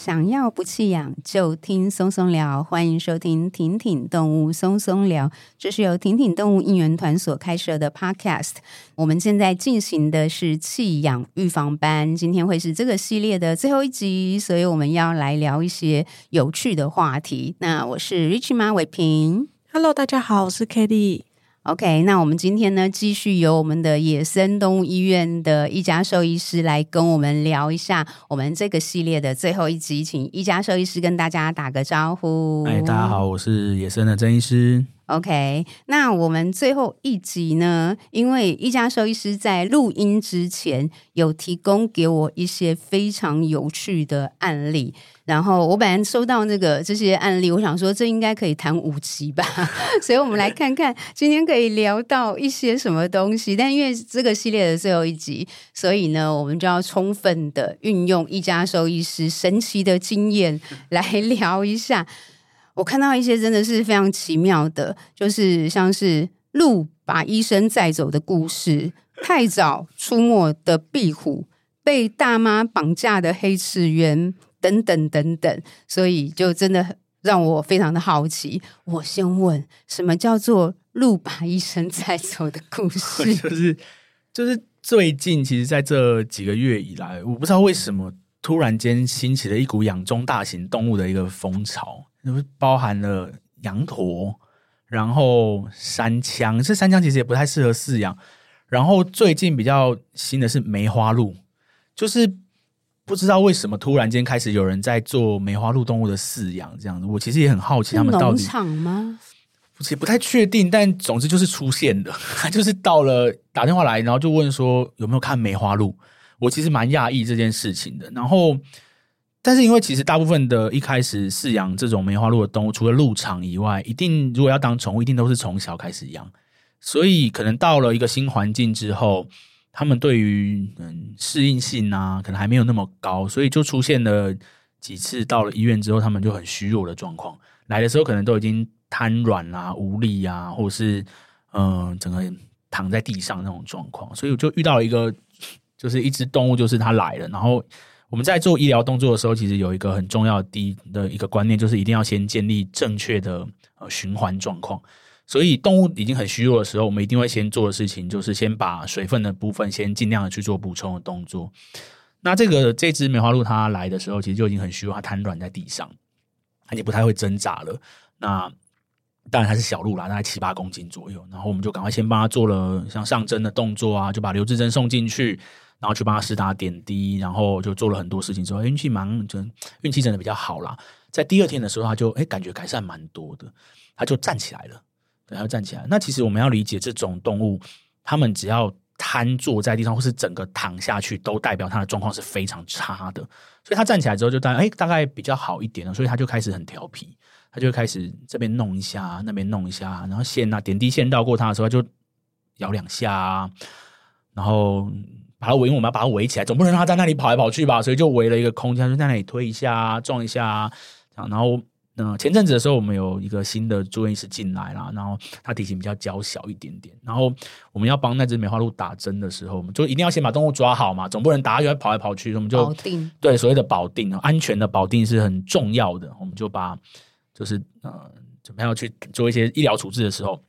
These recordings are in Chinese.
想要不弃养，就听松松聊。欢迎收听挺挺动物松松聊，这是由挺挺动物应援团所开设的 Podcast。我们现在进行的是弃养预防班，今天会是这个系列的最后一集，所以我们要来聊一些有趣的话题。那我是 Rich 马伟平，Hello，大家好，我是 Katie。OK，那我们今天呢，继续由我们的野生动物医院的一家兽医师来跟我们聊一下我们这个系列的最后一集，请一家兽医师跟大家打个招呼。哎，大家好，我是野生的曾医师。OK，那我们最后一集呢，因为一家兽医师在录音之前有提供给我一些非常有趣的案例。然后我本来收到那个这些案例，我想说这应该可以谈五集吧，所以我们来看看今天可以聊到一些什么东西。但因为这个系列的最后一集，所以呢，我们就要充分的运用一家兽医师神奇的经验来聊一下。我看到一些真的是非常奇妙的，就是像是鹿把医生载走的故事，太早出没的壁虎，被大妈绑架的黑翅鸢。等等等等，所以就真的让我非常的好奇。我先问，什么叫做鹿把医生在走的故 事？就是就是最近，其实在这几个月以来，我不知道为什么突然间兴起了一股养中大型动物的一个风潮，就是包含了羊驼，然后山羌。这山羌其实也不太适合饲养。然后最近比较新的是梅花鹿，就是。不知道为什么突然间开始有人在做梅花鹿动物的饲养，这样子，我其实也很好奇他们到底。农场吗？其实不太确定，但总之就是出现的，就是到了打电话来，然后就问说有没有看梅花鹿。我其实蛮讶异这件事情的。然后，但是因为其实大部分的一开始饲养这种梅花鹿的动物，除了鹿场以外，一定如果要当宠物，一定都是从小开始养，所以可能到了一个新环境之后。他们对于嗯适应性啊，可能还没有那么高，所以就出现了几次到了医院之后，他们就很虚弱的状况。来的时候可能都已经瘫软啊、无力啊，或者是嗯、整个躺在地上那种状况。所以我就遇到了一个，就是一只动物，就是它来了。然后我们在做医疗动作的时候，其实有一个很重要的第一的一个观念，就是一定要先建立正确的呃循环状况。所以动物已经很虚弱的时候，我们一定会先做的事情就是先把水分的部分先尽量的去做补充的动作。那这个这只梅花鹿它来的时候，其实就已经很虚弱，它瘫软在地上，它也不太会挣扎了。那当然它是小鹿啦，大概七八公斤左右。然后我们就赶快先帮它做了像上针的动作啊，就把留置针送进去，然后去帮它施打点滴，然后就做了很多事情之后，运气蛮真，运气真的比较好啦。在第二天的时候，它就哎感觉改善蛮多的，它就站起来了。然后站起来。那其实我们要理解，这种动物，它们只要瘫坐在地上，或是整个躺下去，都代表它的状况是非常差的。所以它站起来之后，就大概哎，大概比较好一点了。所以它就开始很调皮，它就开始这边弄一下，那边弄一下，然后线啊点滴线绕过它的时候，就摇两下，然后把它围，我们要把它围起来，总不能让它在那里跑来跑去吧？所以就围了一个空间，就在那里推一下，撞一下，这样，然后。嗯，前阵子的时候，我们有一个新的住院医师进来啦，然后他体型比较娇小一点点。然后我们要帮那只梅花鹿打针的时候，我们就一定要先把动物抓好嘛，总不能打它就跑来跑去。我们就保定，对，所谓的保定，安全的保定是很重要的。我们就把就是呃，怎么样去做一些医疗处置的时候。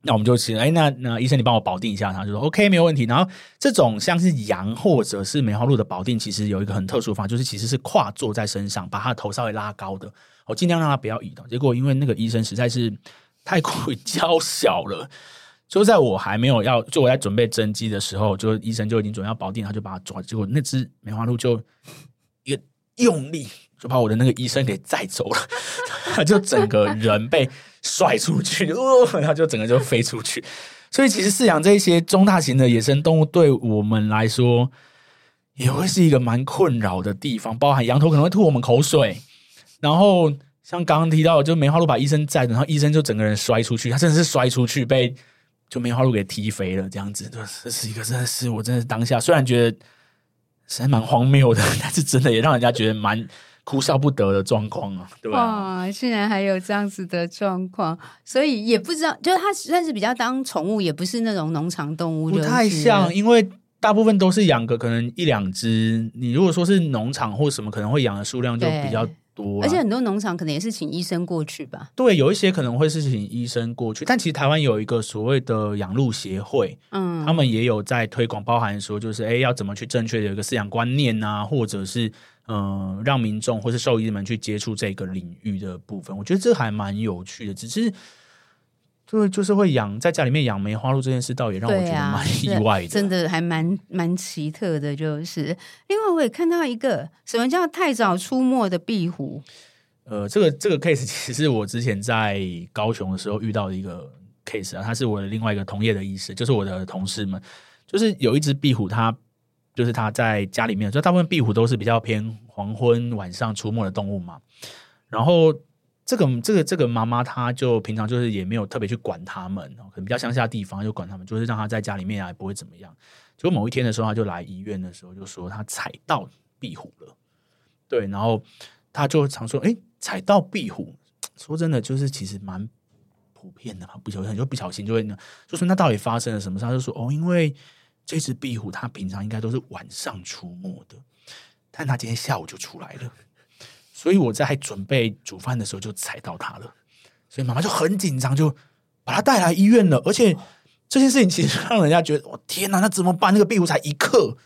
那我们就请哎，那那医生你帮我保定一下，他就说 OK 没有问题。然后这种像是羊或者是梅花鹿的保定，其实有一个很特殊的方法，就是其实是跨坐在身上，把它的头稍微拉高的，我尽量让它不要移动。结果因为那个医生实在是太过于娇小了，就在我还没有要就我在准备针剂的时候，就医生就已经准备要保定，他就把它抓。结果那只梅花鹿就一个用力，就把我的那个医生给载走了，他就整个人被。甩出去，哦，然后就整个就飞出去。所以，其实饲养这些中大型的野生动物，对我们来说也会是一个蛮困扰的地方。包含羊头可能会吐我们口水，然后像刚刚提到，就梅花鹿把医生载着，然后医生就整个人摔出去，他真的是摔出去，被就梅花鹿给踢飞了，这样子。这是一个真的是我真的是当下虽然觉得实在蛮荒谬的，但是真的也让人家觉得蛮。哭笑不得的状况啊，对吧？哇，竟然还有这样子的状况，所以也不知道，就是它算是比较当宠物，也不是那种农场动物，不太像。因为大部分都是养个可能一两只。你如果说是农场或什么，可能会养的数量就比较多。而且很多农场可能也是请医生过去吧。对，有一些可能会是请医生过去，但其实台湾有一个所谓的养鹿协会，嗯，他们也有在推广，包含说就是哎，要怎么去正确的有一个饲养观念啊，或者是嗯、呃，让民众或是兽医们去接触这个领域的部分。我觉得这还蛮有趣的，只是。就就是会养在家里面养梅花鹿这件事，倒也让我觉得蛮意外的，啊、真的还蛮蛮奇特的。就是另外，我也看到一个什么叫太早出没的壁虎。呃，这个这个 case 其实是我之前在高雄的时候遇到的一个 case 啊，他是我的另外一个同业的医师，就是我的同事们，就是有一只壁虎，它就是它在家里面，所以大部分壁虎都是比较偏黄昏晚上出没的动物嘛，然后。这个这个这个妈妈，她就平常就是也没有特别去管他们，可能比较乡下地方就管他们，就是让他在家里面啊，不会怎么样。结果某一天的时候，他就来医院的时候，就说他踩到壁虎了。对，然后他就常说：“哎，踩到壁虎。”说真的，就是其实蛮普遍的嘛，不小心就不小心就会呢，就说那到底发生了什么事？他就说：“哦，因为这只壁虎它平常应该都是晚上出没的，但它今天下午就出来了。”所以我在准备煮饭的时候就踩到它了，所以妈妈就很紧张，就把它带来医院了。而且这件事情其实让人家觉得，我天哪，那怎么办？那个壁虎才一克，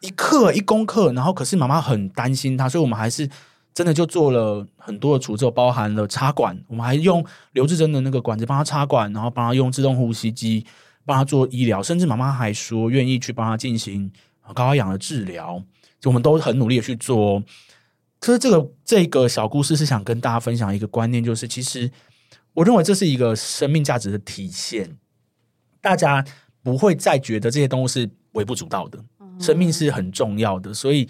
一克一公克，然后可是妈妈很担心他，所以我们还是真的就做了很多的处置，包含了插管，我们还用刘志珍的那个管子帮他插管，然后帮他用自动呼吸机帮他做医疗，甚至妈妈还说愿意去帮他进行高压氧的治疗，就我们都很努力的去做。可是这个这个小故事是想跟大家分享一个观念，就是其实我认为这是一个生命价值的体现。大家不会再觉得这些动物是微不足道的，生命是很重要的。所以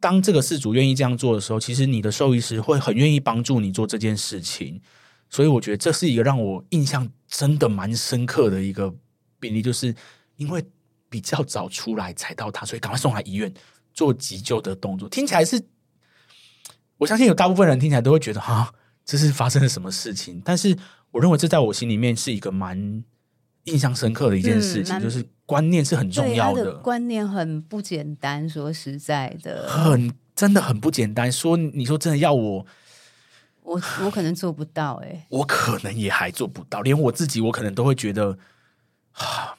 当这个事主愿意这样做的时候，其实你的兽医师会很愿意帮助你做这件事情。所以我觉得这是一个让我印象真的蛮深刻的一个病例，就是因为比较早出来踩到它，所以赶快送来医院做急救的动作。听起来是。我相信有大部分人听起来都会觉得哈，这是发生了什么事情？但是我认为这在我心里面是一个蛮印象深刻的一件事情，嗯、就是观念是很重要的。的观念很不简单，说实在的，很真的很不简单。说你说真的要我，我我可能做不到哎、欸，我可能也还做不到，连我自己我可能都会觉得啊，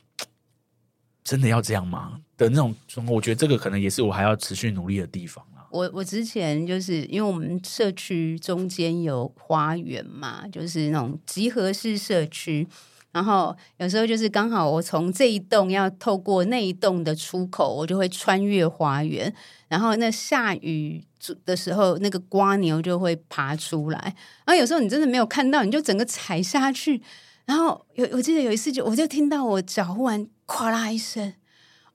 真的要这样吗？的那种我觉得这个可能也是我还要持续努力的地方。我我之前就是因为我们社区中间有花园嘛，就是那种集合式社区，然后有时候就是刚好我从这一栋要透过那一栋的出口，我就会穿越花园，然后那下雨的时候，那个瓜牛就会爬出来，然后有时候你真的没有看到，你就整个踩下去，然后有我记得有一次就我就听到我脚忽然哗啦一声，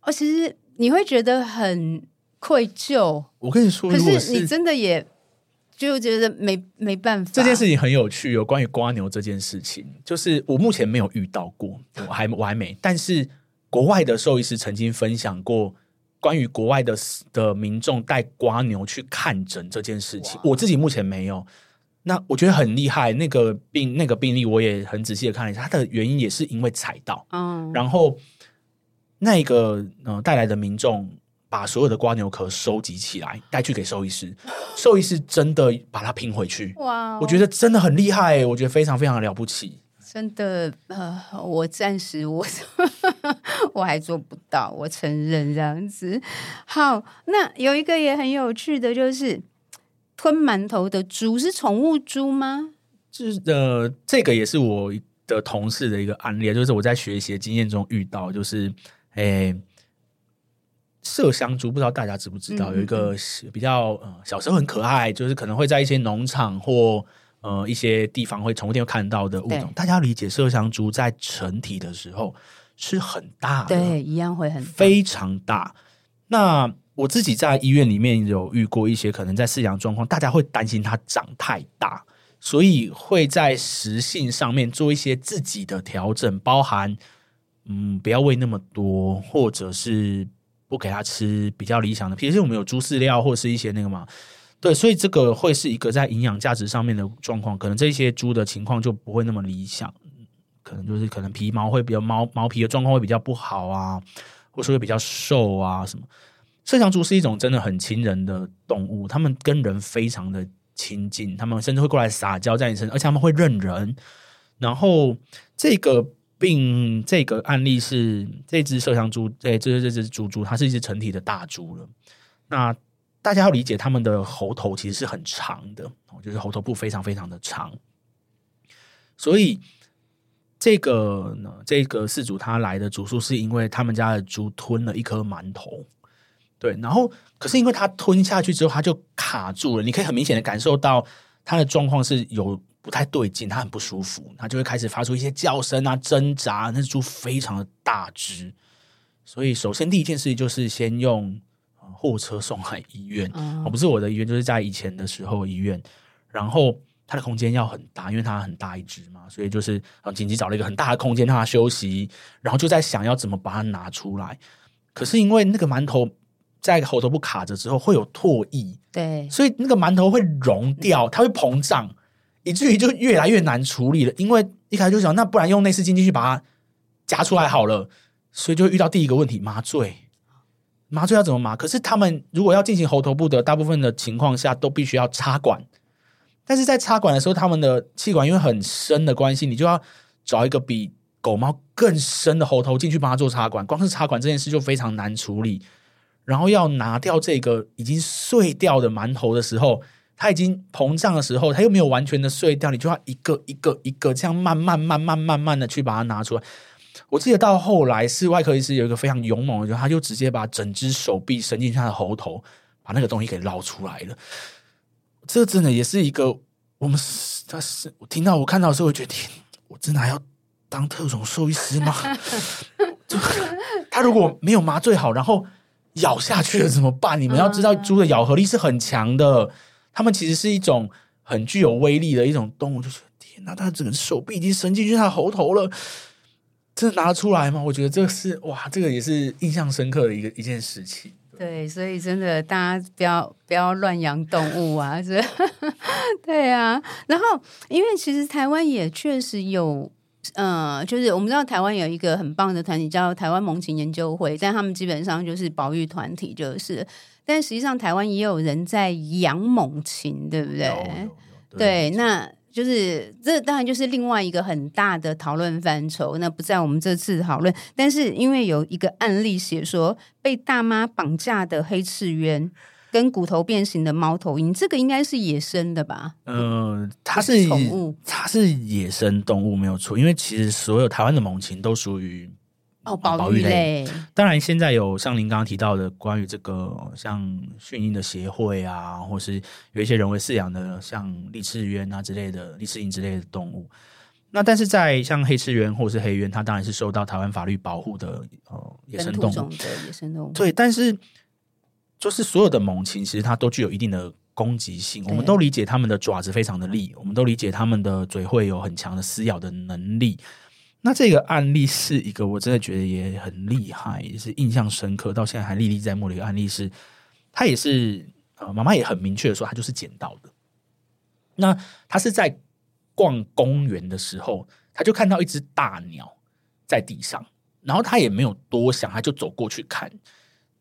哦，其实你会觉得很。愧疚，我跟你说，可是你真的也就觉得没没办法。这件事情很有趣，有关于瓜牛这件事情，就是我目前没有遇到过，我还我还没。但是国外的兽医师曾经分享过关于国外的的民众带瓜牛去看诊这件事情，我自己目前没有。那我觉得很厉害，那个病那个病例我也很仔细的看了一下，它的原因也是因为踩到，嗯，然后那个呃带来的民众。把所有的瓜牛壳收集起来，带去给兽医师。兽医师真的把它拼回去。哇 Wow！我觉得真的很厉害，我觉得非常非常的了不起。真的，呃，我暂时我 我还做不到，我承认这样子。好，那有一个也很有趣的，就是吞馒头的猪是宠物猪吗？是呃，这个也是我的同事的一个案例，就是我在学习的经验中遇到，就是诶。欸麝香猪不知道大家知不知道，有一个比较呃小时候很可爱，就是可能会在一些农场或呃一些地方会宠物店看到的物种。大家要理解，麝香猪在成体的时候是很大的，对，一样会很大非常大。那我自己在医院里面有遇过一些可能在饲养状况，大家会担心它长太大，所以会在食性上面做一些自己的调整，包含嗯不要喂那么多，或者是。不给它吃比较理想的，比如说我们有猪饲料或者是一些那个嘛，对，所以这个会是一个在营养价值上面的状况，可能这些猪的情况就不会那么理想，可能就是可能皮毛会比较毛毛皮的状况会比较不好啊，或者说会比较瘦啊什么。麝香猪是一种真的很亲人的动物，它们跟人非常的亲近，它们甚至会过来撒娇在你身上，而且它们会认人。然后这个并这个案例是这只麝香猪，这这这只猪猪，它是一只成体的大猪了。那大家要理解，它们的喉头其实是很长的，就是喉头部非常非常的长，所以。这个呢，这个事主他来的主诉是因为他们家的猪吞了一颗馒头，对，然后可是因为它吞下去之后，它就卡住了，你可以很明显的感受到它的状况是有不太对劲，它很不舒服，它就会开始发出一些叫声啊、挣扎。那猪非常的大只，所以首先第一件事情就是先用货车送来医院，哦、嗯，不是我的医院，就是在以前的时候医院，然后。它的空间要很大，因为它很大一只嘛，所以就是紧急找了一个很大的空间让它休息，然后就在想要怎么把它拿出来。可是因为那个馒头在喉头部卡着之后会有唾液，对，所以那个馒头会溶掉，它会膨胀，以至于就越来越难处理了。因为一开始就想，那不然用内视镜进去把它夹出来好了，所以就遇到第一个问题：麻醉。麻醉要怎么麻？可是他们如果要进行喉头部的大部分的情况下，都必须要插管。但是在插管的时候，他们的气管因为很深的关系，你就要找一个比狗猫更深的喉头进去帮他做插管。光是插管这件事就非常难处理，然后要拿掉这个已经碎掉的馒头的时候，它已经膨胀的时候，它又没有完全的碎掉，你就要一个一个一个这样慢慢慢慢慢慢的去把它拿出来。我记得到后来是外科医师有一个非常勇猛的，他就直接把整只手臂伸进他的喉头，把那个东西给捞出来了。这真的也是一个，我们他是我听到我看到的时候，我觉得，我真的还要当特种兽医师吗？就他如果没有麻醉好，然后咬下去了怎么办？你们要知道，猪的咬合力是很强的，它们其实是一种很具有威力的一种动物。就是天哪，他整个手臂已经伸进去他喉头了，真的拿得出来吗？我觉得这个是哇，这个也是印象深刻的一个一件事情。对，所以真的，大家不要不要乱养动物啊！是，对啊。然后，因为其实台湾也确实有，呃，就是我们知道台湾有一个很棒的团体叫台湾猛禽研究会，但他们基本上就是保育团体，就是。但实际上，台湾也有人在养猛禽，对不对？对，那。就是这当然就是另外一个很大的讨论范畴，那不在我们这次讨论。但是因为有一个案例写说，被大妈绑架的黑翅鸢跟骨头变形的猫头鹰，这个应该是野生的吧？呃，它是宠物，它是野生动物没有错。因为其实所有台湾的猛禽都属于。哦，保育类。当然，现在有像您刚刚提到的关于这个像驯鹰的协会啊，或是有一些人为饲养的像利翅鸢啊之类的利翅鹰之类的动物。那但是在像黑翅鸢或是黑鸢，它当然是受到台湾法律保护的呃野生动物。野生动物。对，但是就是所有的猛禽其实它都具有一定的攻击性。我们都理解它们的爪子非常的利，我们都理解它们的嘴会有很强的撕咬的能力。那这个案例是一个我真的觉得也很厉害，也是印象深刻，到现在还历历在目的一个案例是，他也是呃，妈妈也很明确的说，他就是捡到的。那他是在逛公园的时候，他就看到一只大鸟在地上，然后他也没有多想，他就走过去看。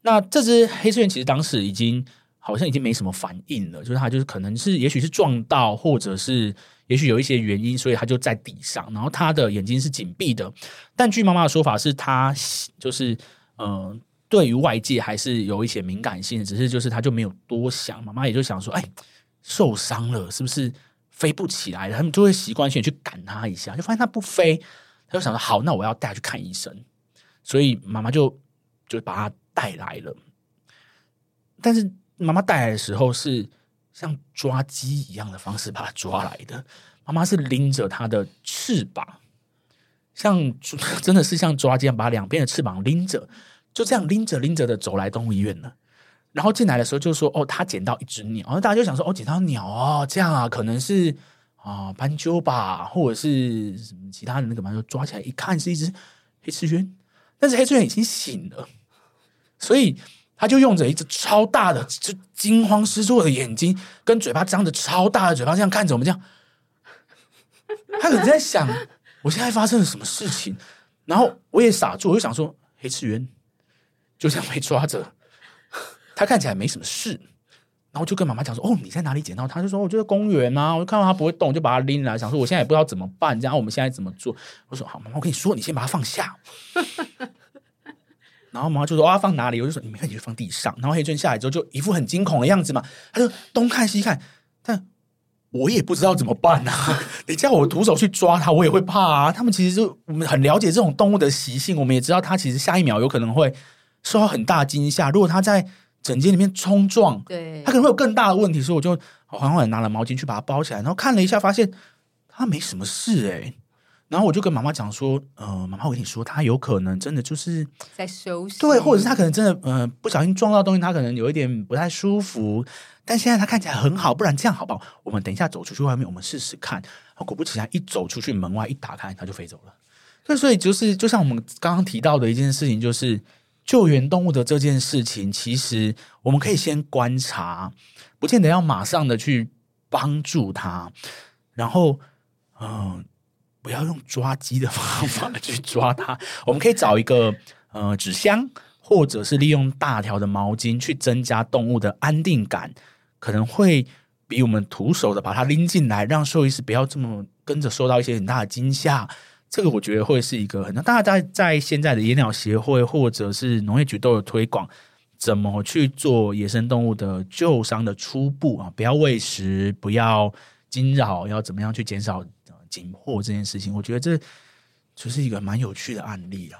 那这只黑翅鸢其实当时已经好像已经没什么反应了，就是他就是可能是也许是撞到，或者是。也许有一些原因，所以他就在地上，然后他的眼睛是紧闭的。但据妈妈的说法是，他就是呃，对于外界还是有一些敏感性，只是就是他就没有多想。妈妈也就想说，哎，受伤了是不是飞不起来了？他们就会习惯性去赶他一下，就发现他不飞，他就想说，好，那我要带他去看医生。所以妈妈就就把他带来了。但是妈妈带来的时候是。像抓鸡一样的方式把它抓来的，妈妈是拎着它的翅膀，像 真的是像抓鸡一样，把两边的翅膀拎着，就这样拎着拎着的走来动物医院了。然后进来的时候就说：“哦，他捡到一只鸟。”然后大家就想说：“哦，捡到鸟哦，这样啊，可能是啊斑鸠吧，或者是什么其他的那个斑鸠抓起来一看，是一只黑翅鸢，但是黑翅鸢已经醒了，所以。他就用着一只超大的、就惊慌失措的眼睛，跟嘴巴张着超大的嘴巴，这样看着我们，这样。他可能在想，我现在发生了什么事情？然后我也傻住，我就想说，黑翅鸢，就这样被抓着，他看起来没什么事，然后就跟妈妈讲说：“哦，你在哪里捡到他？”就说：“我就在公园啊，我就看到他不会动，就把他拎来，想说我现在也不知道怎么办，这样我们现在怎么做？”我说：“好，妈妈，我跟你说，你先把它放下。”然后妈妈就说：“啊，放哪里？”我就说：“你没看，你就放地上。”然后黑俊下来之后，就一副很惊恐的样子嘛，他就东看西看，但。我也不知道怎么办啊！你叫我徒手去抓它，我也会怕啊。他们其实就我们很了解这种动物的习性，我们也知道它其实下一秒有可能会受到很大惊吓。如果它在整间里面冲撞，对，它可能会有更大的问题。所以我就缓缓拿了毛巾去把它包起来，然后看了一下，发现它没什么事哎、欸。然后我就跟妈妈讲说：“呃，妈妈，我跟你说，他有可能真的就是在休息，对，或者是他可能真的呃不小心撞到东西，他可能有一点不太舒服。”但现在他看起来很好，不然这样好不好？我们等一下走出去外面，我们试试看。果不其然，一走出去门外一打开，他就飞走了。所以，所以就是就像我们刚刚提到的一件事情，就是救援动物的这件事情，其实我们可以先观察，不见得要马上的去帮助他。然后，嗯、呃，不要用抓鸡的方法去抓它。我们可以找一个呃纸箱，或者是利用大条的毛巾去增加动物的安定感。可能会比我们徒手的把它拎进来，让兽医师不要这么跟着受到一些很大的惊吓。这个我觉得会是一个很大大家在在现在的野鸟协会或者是农业局都有推广，怎么去做野生动物的救伤的初步啊，不要喂食，不要惊扰，要怎么样去减少紧迫这件事情。我觉得这就是一个蛮有趣的案例啊。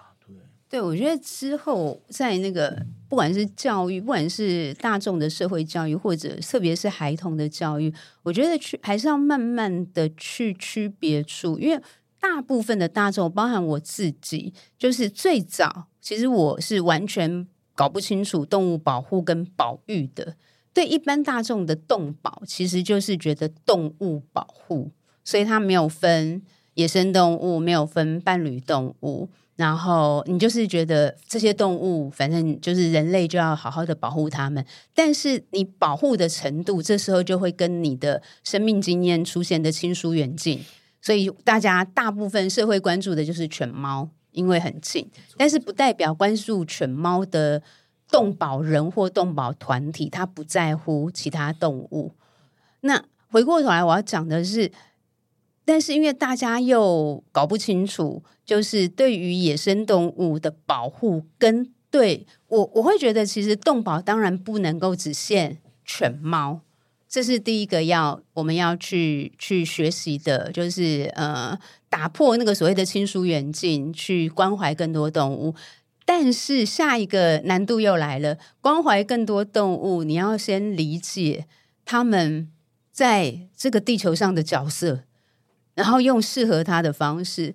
对，我觉得之后在那个不管是教育，不管是大众的社会教育，或者特别是孩童的教育，我觉得去还是要慢慢的去区别出，因为大部分的大众，包含我自己，就是最早其实我是完全搞不清楚动物保护跟保育的。对一般大众的动保，其实就是觉得动物保护，所以它没有分野生动物，没有分伴侣动物。然后你就是觉得这些动物，反正就是人类就要好好的保护它们。但是你保护的程度，这时候就会跟你的生命经验出现的亲疏远近。所以大家大部分社会关注的就是犬猫，因为很近。但是不代表关注犬猫的动保人或动保团体，他不在乎其他动物。那回过头来，我要讲的是。但是因为大家又搞不清楚，就是对于野生动物的保护，跟对我我会觉得，其实动保当然不能够只限犬猫，这是第一个要我们要去去学习的，就是呃打破那个所谓的亲疏远近，去关怀更多动物。但是下一个难度又来了，关怀更多动物，你要先理解他们在这个地球上的角色。然后用适合他的方式。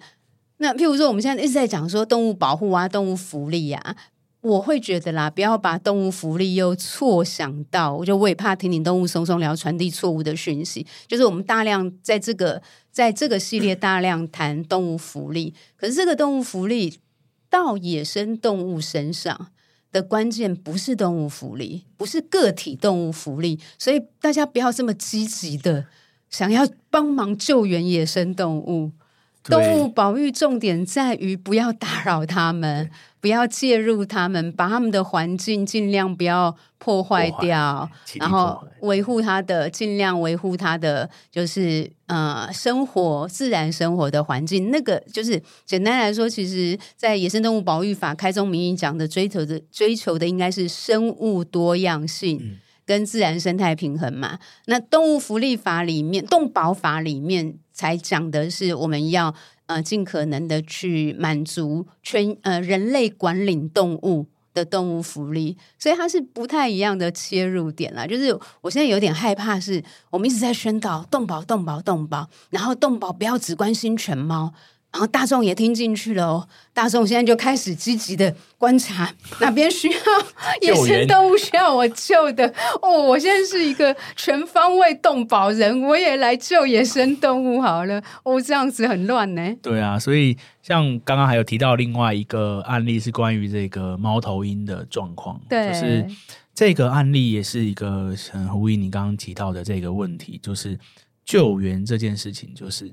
那譬如说，我们现在一直在讲说动物保护啊、动物福利啊，我会觉得啦，不要把动物福利又错想到。我就我也怕听听动物松松聊传递错误的讯息。就是我们大量在这个在这个系列大量谈动物福利，可是这个动物福利到野生动物身上的关键不是动物福利，不是个体动物福利，所以大家不要这么积极的。想要帮忙救援野生动物，动物保育重点在于不要打扰它们，不要介入它们，把它们的环境尽量不要破坏掉，然后维护它的，尽量维护它的，就是呃生活自然生活的环境。那个就是简单来说，其实，在野生动物保育法开宗明义讲的追求的追求的应该是生物多样性。嗯跟自然生态平衡嘛，那动物福利法里面、动保法里面才讲的是我们要呃尽可能的去满足全呃人类管理动物的动物福利，所以它是不太一样的切入点啦。就是我现在有点害怕，是我们一直在宣导动保、动保、动保，然后动保不要只关心犬猫。然后大众也听进去了哦，大众现在就开始积极的观察哪边需要野生动物需要我救的哦。我现在是一个全方位动保人，我也来救野生动物好了。哦，这样子很乱呢。对啊，所以像刚刚还有提到另外一个案例是关于这个猫头鹰的状况，对，就是这个案例也是一个很呼应你刚刚提到的这个问题，就是救援这件事情，就是。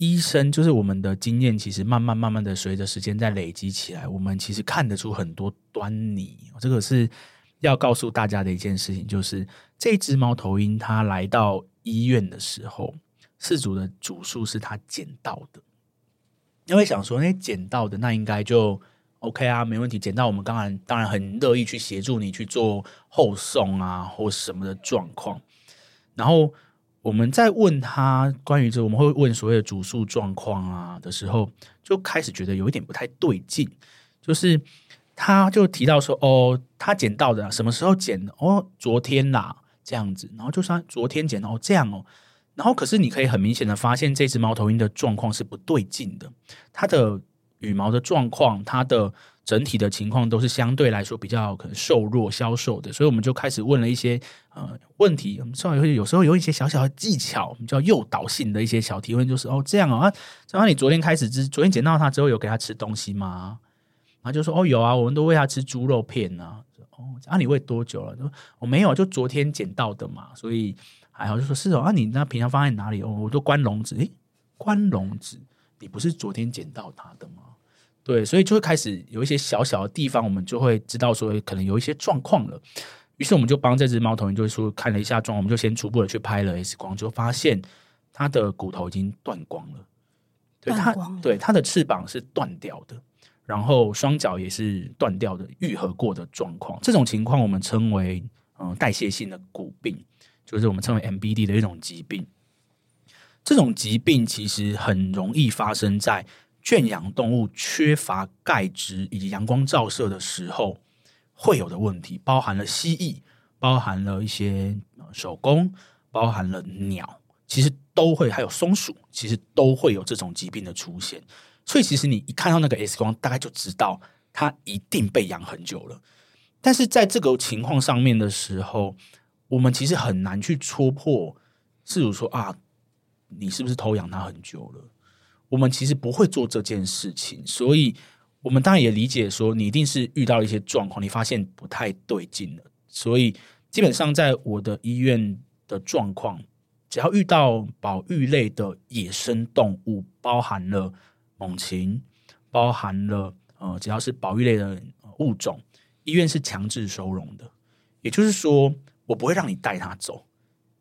医生就是我们的经验，其实慢慢慢慢的随着时间在累积起来，我们其实看得出很多端倪。这个是要告诉大家的一件事情，就是这只猫头鹰它来到医院的时候，饲主的主诉是它捡到的。因为想说，那捡到的那应该就 OK 啊，没问题。捡到我们当然当然很乐意去协助你去做后送啊，或什么的状况。然后我们在问他关于这，我们会问所谓的主诉状况啊的时候，就开始觉得有一点不太对劲。就是他就提到说，哦，他捡到的什么时候捡的？哦，昨天啦，这样子。然后就说昨天捡，哦，这样哦。然后，可是你可以很明显的发现，这只猫头鹰的状况是不对劲的。它的羽毛的状况，它的整体的情况都是相对来说比较可能瘦弱、消瘦的。所以我们就开始问了一些呃问题。我们稍微有时候有一些小小的技巧，我们叫诱导性的一些小提问，就是哦这样哦啊，那你昨天开始之昨天捡到它之后，有给它吃东西吗？然后就说哦有啊，我们都喂它吃猪肉片啊。哦，啊你喂多久了？说我没有，就昨天捡到的嘛，所以。还好就说是哦，啊，你那平常放在哪里？哦，我都关笼子。诶，关笼子，你不是昨天捡到它的吗？对，所以就会开始有一些小小的地方，我们就会知道说可能有一些状况了。于是我们就帮这只猫头鹰，就是说看了一下状况，我们就先初步的去拍了 X 光，就发现它的骨头已经断光了。对，它对它的翅膀是断掉的，然后双脚也是断掉的，愈合过的状况。这种情况我们称为嗯代谢性的骨病。就是我们称为 MBD 的一种疾病，这种疾病其实很容易发生在圈养动物缺乏钙质以及阳光照射的时候会有的问题，包含了蜥蜴，包含了一些手工，包含了鸟，其实都会，还有松鼠，其实都会有这种疾病的出现。所以，其实你一看到那个 X 光，大概就知道它一定被养很久了。但是在这个情况上面的时候，我们其实很难去戳破，饲主说啊，你是不是偷养它很久了？我们其实不会做这件事情，所以我们当然也理解说，你一定是遇到一些状况，你发现不太对劲了。所以基本上在我的医院的状况，只要遇到保育类的野生动物，包含了猛禽，包含了呃，只要是保育类的物种，医院是强制收容的，也就是说。我不会让你带它走，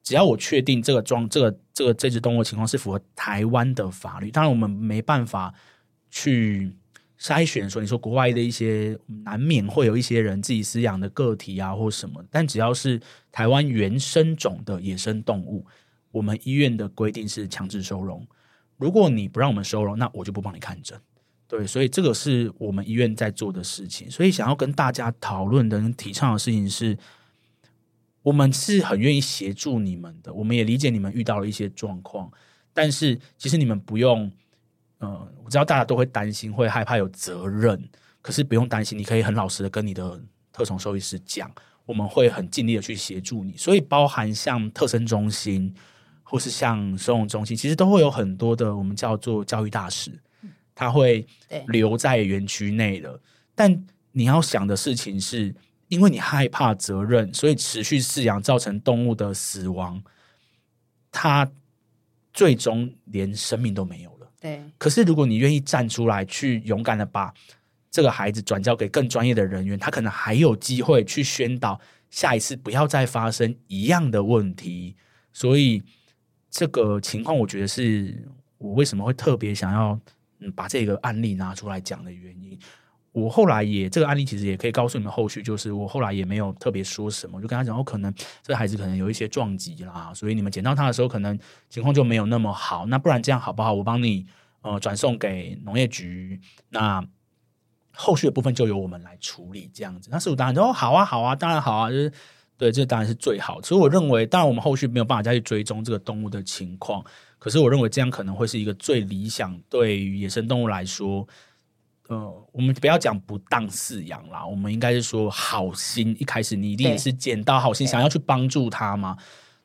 只要我确定这个装这个这个这只动物的情况是符合台湾的法律。当然，我们没办法去筛选说，你说国外的一些难免会有一些人自己饲养的个体啊，或什么。但只要是台湾原生种的野生动物，我们医院的规定是强制收容。如果你不让我们收容，那我就不帮你看诊。对，所以这个是我们医院在做的事情。所以想要跟大家讨论的、提倡的事情是。我们是很愿意协助你们的，我们也理解你们遇到了一些状况，但是其实你们不用，呃，我知道大家都会担心、会害怕有责任，可是不用担心，你可以很老实的跟你的特宠兽医师讲，我们会很尽力的去协助你。所以，包含像特生中心或是像收容中心，其实都会有很多的我们叫做教育大使，他会留在园区内的。但你要想的事情是。因为你害怕责任，所以持续饲养造成动物的死亡，它最终连生命都没有了。对。可是如果你愿意站出来，去勇敢的把这个孩子转交给更专业的人员，他可能还有机会去宣导下一次不要再发生一样的问题。所以这个情况，我觉得是我为什么会特别想要嗯把这个案例拿出来讲的原因。我后来也这个案例其实也可以告诉你们后续，就是我后来也没有特别说什么，我就跟他讲，哦，可能这个孩子可能有一些撞击啦，所以你们捡到他的时候，可能情况就没有那么好。那不然这样好不好？我帮你呃转送给农业局，那后续的部分就由我们来处理这样子。那饲主当然说，好啊，好啊，当然好啊，就是对，这当然是最好。所以我认为，当然我们后续没有办法再去追踪这个动物的情况，可是我认为这样可能会是一个最理想，对于野生动物来说。呃，我们不要讲不当饲养啦，我们应该是说好心。一开始你一定也是捡到好心，想要去帮助他嘛。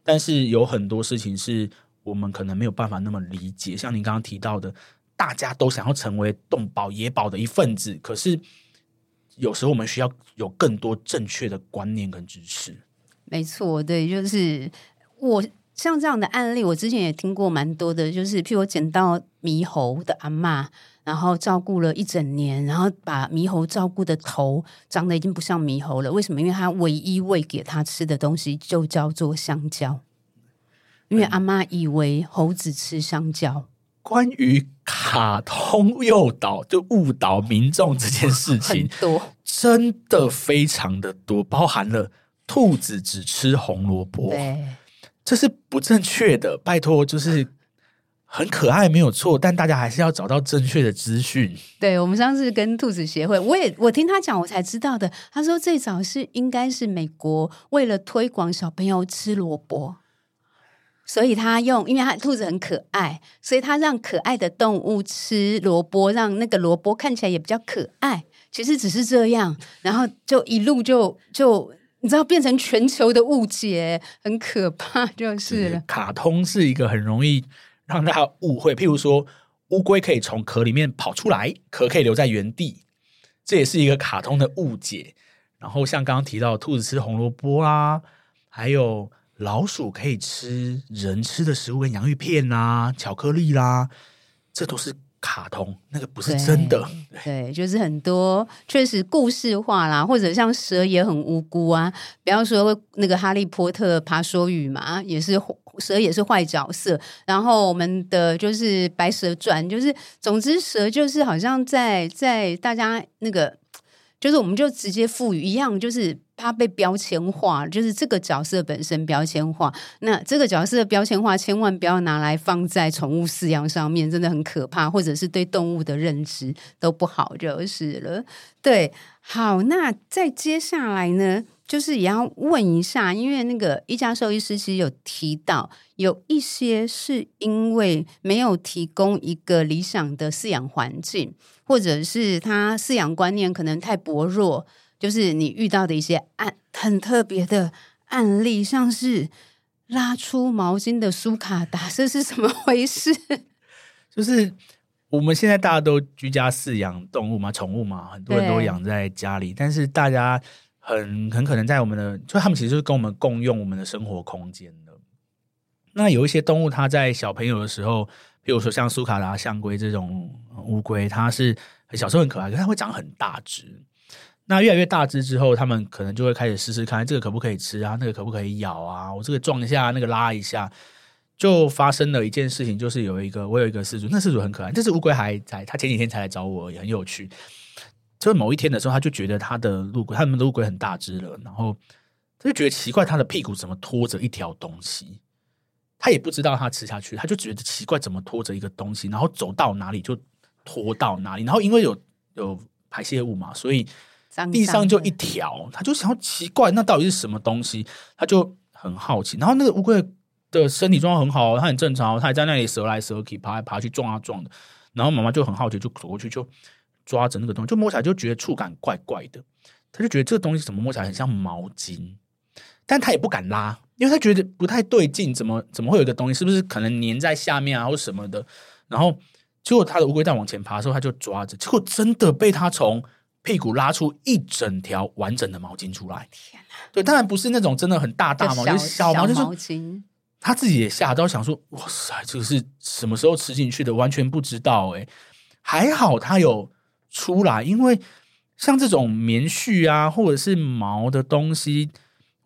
但是有很多事情是我们可能没有办法那么理解。像您刚刚提到的，大家都想要成为动保野保的一份子，可是有时候我们需要有更多正确的观念跟知识。没错，对，就是我像这样的案例，我之前也听过蛮多的，就是譬如我捡到猕猴的阿嬷，然后照顾了一整年，然后把猕猴照顾的头长得已经不像猕猴了。为什么？因为他唯一喂给他吃的东西就叫做香蕉，因为阿妈以为猴子吃香蕉。关于卡通诱导就误导民众这件事 情，多真的非常的多，包含了兔子只吃红萝卜，对，这是不正确的。拜托，就是很可爱没有错，但大家还是要找到正确的资讯。对，我们上次跟兔子协会，我也我听他讲，我才知道的。他说最早是应该是美国为了推广小朋友吃萝卜。所以他用，因为他兔子很可爱，所以他让可爱的动物吃萝卜，让那个萝卜看起来也比较可爱。其实只是这样，然后就一路就就你知道变成全球的误解，很可怕，就是了。卡通是一个很容易让大家误会，譬如说乌龟可以从壳里面跑出来，壳可以留在原地，这也是一个卡通的误解。然后像刚刚提到兔子吃红萝卜啦，还有。老鼠可以吃人吃的食物，跟洋芋片啦、巧克力啦，这都是卡通，那个不是真的。对，对，就是很多确实故事化啦，或者像蛇也很无辜啊。比方说那个哈利波特爬梭语嘛，也是蛇也是坏角色。然后我们的就是白蛇传，就是总之蛇就是好像在在大家那个，就是我们就直接赋予一样，就是。他被标签化，就是这个角色本身标签化。那这个角色的标签化，千万不要拿来放在宠物饲养上面，真的很可怕，或者是对动物的认知都不好，就是了。对，好，那再接下来呢，就是也要问一下，因为那个一家兽医师其实有提到，有一些是因为没有提供一个理想的饲养环境，或者是他饲养观念可能太薄弱。就是你遇到的一些案很特别的案例，像是拉出毛巾的苏卡达，这是怎么回事？就是我们现在大家都居家饲养动物嘛，宠物嘛，很多人都养在家里，但是大家很很可能在我们的，就他们其实就是跟我们共用我们的生活空间的。那有一些动物，它在小朋友的时候，比如说像苏卡达、象龟这种乌龟，它是小时候很可爱，可是它会长很大只。那越来越大只之后，他们可能就会开始试试看这个可不可以吃啊，那个可不可以咬啊？我这个撞一下，那个拉一下，就发生了一件事情，就是有一个我有一个饲主，那饲主很可爱，这是乌龟还在，他前几天才来找我，也很有趣。就是某一天的时候，他就觉得他的陆龟，他们的陆龟很大只了，然后他就觉得奇怪，他的屁股怎么拖着一条东西？他也不知道他吃下去，他就觉得奇怪，怎么拖着一个东西？然后走到哪里就拖到哪里，然后因为有有排泄物嘛，所以。地上就一条，他就想要奇怪，那到底是什么东西？他就很好奇。然后那个乌龟的身体状况很好，它很正常，它还在那里折来折去，爬来爬去，撞啊撞的。然后妈妈就很好奇，就走过去就抓着那个东西，就摸起来就觉得触感怪怪的。他就觉得这个东西怎么摸起来很像毛巾，但他也不敢拉，因为他觉得不太对劲，怎么怎么会有一个东西？是不是可能粘在下面啊，或什么的？然后结果他的乌龟在往前爬的时候，他就抓着，结果真的被他从。屁股拉出一整条完整的毛巾出来，天哪！对，当然不是那种真的很大大毛，就是小毛巾。他自己也吓到，想说：“哇塞，这个是什么时候吃进去的？完全不知道。”哎，还好他有出来，因为像这种棉絮啊，或者是毛的东西，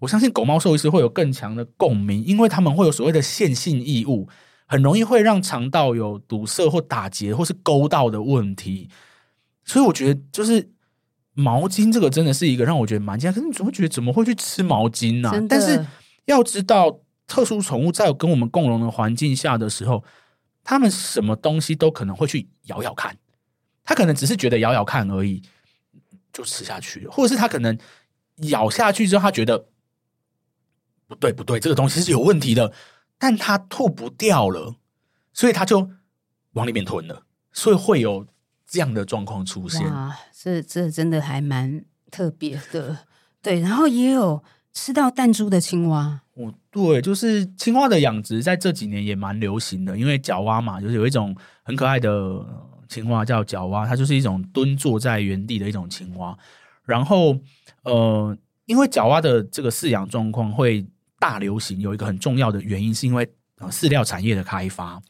我相信狗猫兽医师会有更强的共鸣，因为他们会有所谓的线性异物，很容易会让肠道有堵塞或打结或是勾到的问题。所以我觉得就是。毛巾这个真的是一个让我觉得蛮惊讶，可是你总会觉得怎么会去吃毛巾呢？但是要知道，特殊宠物在跟我们共融的环境下的时候，他们什么东西都可能会去咬咬看，他可能只是觉得咬咬看而已，就吃下去了，或者是他可能咬下去之后，他觉得不对不对，这个东西是有问题的，但他吐不掉了，所以他就往里面吞了，所以会有。这样的状况出现，哇，这这真的还蛮特别的，对。然后也有吃到弹珠的青蛙，哦，对，就是青蛙的养殖在这几年也蛮流行的，因为角蛙嘛，就是有一种很可爱的青蛙叫角蛙，它就是一种蹲坐在原地的一种青蛙。然后，呃，因为角蛙的这个饲养状况会大流行，有一个很重要的原因，是因为呃饲料产业的开发。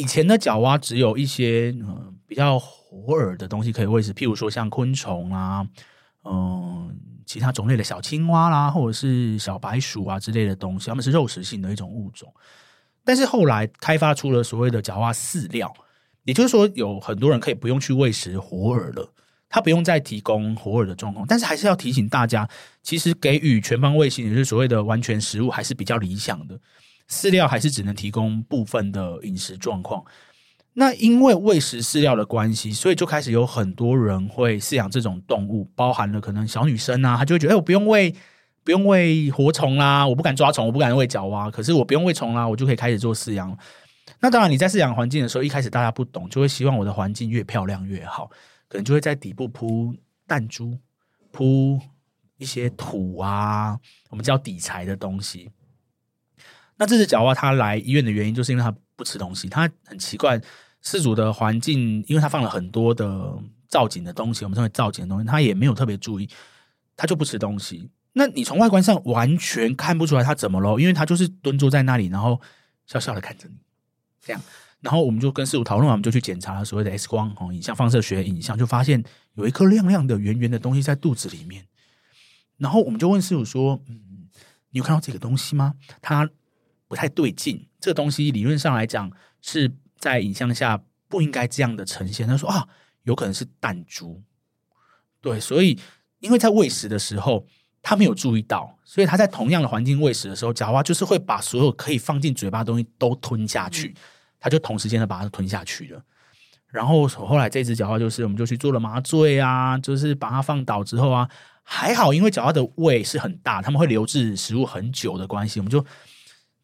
以前的角蛙只有一些呃比较活饵的东西可以喂食，譬如说像昆虫啊，嗯、其他种类的小青蛙啦，或者是小白鼠啊之类的东西，它们是肉食性的一种物种。但是后来开发出了所谓的角蛙饲料，也就是说有很多人可以不用去喂食活饵了，他不用再提供活饵的状况。但是还是要提醒大家，其实给予全方位性，也就是所谓的完全食物，还是比较理想的。饲料还是只能提供部分的饮食状况。那因为喂食饲料的关系，所以就开始有很多人会饲养这种动物，包含了可能小女生啊，她就会觉得，哎，我不用喂，不用喂活虫啦，我不敢抓虫，我不敢喂角蛙，可是我不用喂虫啦，我就可以开始做饲养。那当然，你在饲养环境的时候，一开始大家不懂，就会希望我的环境越漂亮越好，可能就会在底部铺弹珠，铺一些土啊，我们叫底材的东西。那这只角蛙它来医院的原因，就是因为它不吃东西。它很奇怪，饲主的环境，因为它放了很多的造景的东西，我们称为造景的东西，它也没有特别注意，它就不吃东西。那你从外观上完全看不出来它怎么了，因为它就是蹲坐在那里，然后笑笑的看着你，这样。然后我们就跟饲主讨论完，我们就去检查所谓的 X 光哦，影像放射学影像，就发现有一颗亮亮的、圆圆的东西在肚子里面。然后我们就问饲主说：“嗯，你有看到这个东西吗？”它不太对劲，这个东西理论上来讲是在影像下不应该这样的呈现。他说啊，有可能是弹珠，对，所以因为在喂食的时候他没有注意到，所以他在同样的环境喂食的时候，角蛙就是会把所有可以放进嘴巴的东西都吞下去，他就同时间的把它吞下去了。然后后来这只角蛙就是我们就去做了麻醉啊，就是把它放倒之后啊，还好，因为角蛙的胃是很大，他们会留置食物很久的关系，我们就。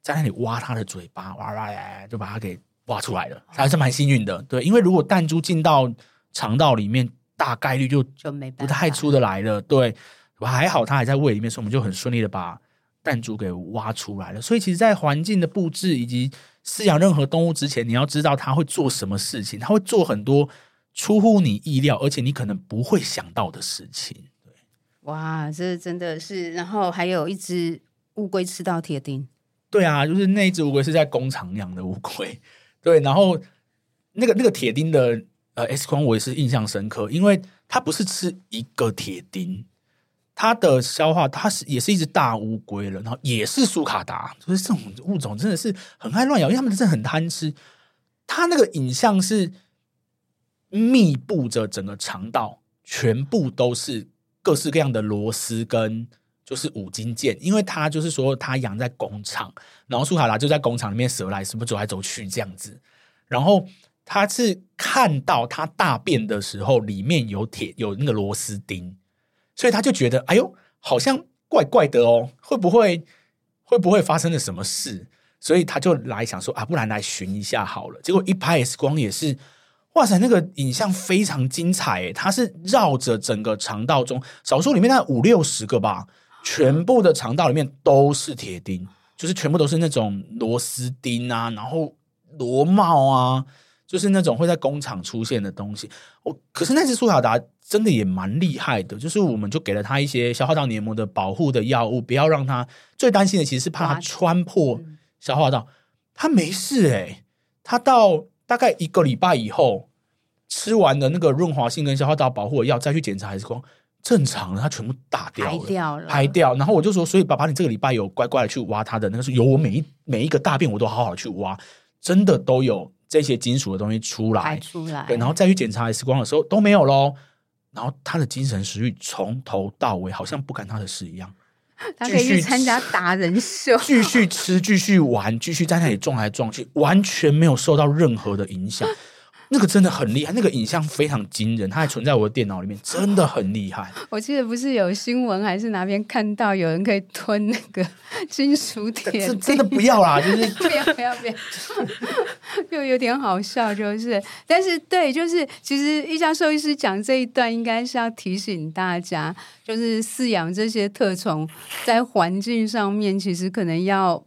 在那里挖它的嘴巴，哇哇呀，就把它给挖出来了，还是蛮幸运的。对，因为如果弹珠进到肠道里面，大概率就就没不太出得来了。对，还好它还在胃里面，所以我们就很顺利的把弹珠给挖出来了。所以，其实，在环境的布置以及饲养任何动物之前，你要知道它会做什么事情，它会做很多出乎你意料，而且你可能不会想到的事情。对，哇，这真的是，然后还有一只乌龟吃到铁钉。对啊，就是那一只乌龟是在工厂养的乌龟，对，然后那个那个铁钉的呃 X 光我也是印象深刻，因为它不是吃一个铁钉，它的消化它是也是一只大乌龟了，然后也是苏卡达，就是这种物种真的是很爱乱咬，因为它们真的很贪吃。它那个影像是密布着整个肠道，全部都是各式各样的螺丝跟。就是五金件，因为他就是说他养在工厂，然后苏卡达就在工厂里面蛇来，什么走来走去这样子。然后他是看到他大便的时候里面有铁有那个螺丝钉，所以他就觉得哎呦，好像怪怪的哦，会不会会不会发生了什么事？所以他就来想说啊，不然来寻一下好了。结果一拍 X 光也是，哇塞，那个影像非常精彩诶，它是绕着整个肠道中，少说里面大概五六十个吧。全部的肠道里面都是铁钉，就是全部都是那种螺丝钉啊，然后螺帽啊，就是那种会在工厂出现的东西。我，可是那只苏小达真的也蛮厉害的，就是我们就给了他一些消化道黏膜的保护的药物，不要让他最担心的其实是怕他穿破消化道，他没事诶、欸，他到大概一个礼拜以后吃完的那个润滑性跟消化道保护的药，再去检查还是光。正常的，它全部打掉了，排掉了，排掉。然后我就说，所以爸爸，你这个礼拜有乖乖的去挖它的那个是有我每一每一个大便，我都好好去挖，真的都有这些金属的东西出来，排出来。对，然后再去检查 X 光的时候都没有喽。然后他的精神食欲从头到尾好像不干他的事一样，他可以去参加达人秀，继续吃，继续玩，继续在那里撞来撞去，完全没有受到任何的影响。那个真的很厉害，那个影像非常惊人，它还存在我的电脑里面，真的很厉害。我记得不是有新闻还是哪边看到有人可以吞那个金属铁，真的不要啦，就是不要不要不要，又有点好笑，就是，但是对，就是其实一家兽医师讲这一段，应该是要提醒大家，就是饲养这些特宠在环境上面，其实可能要。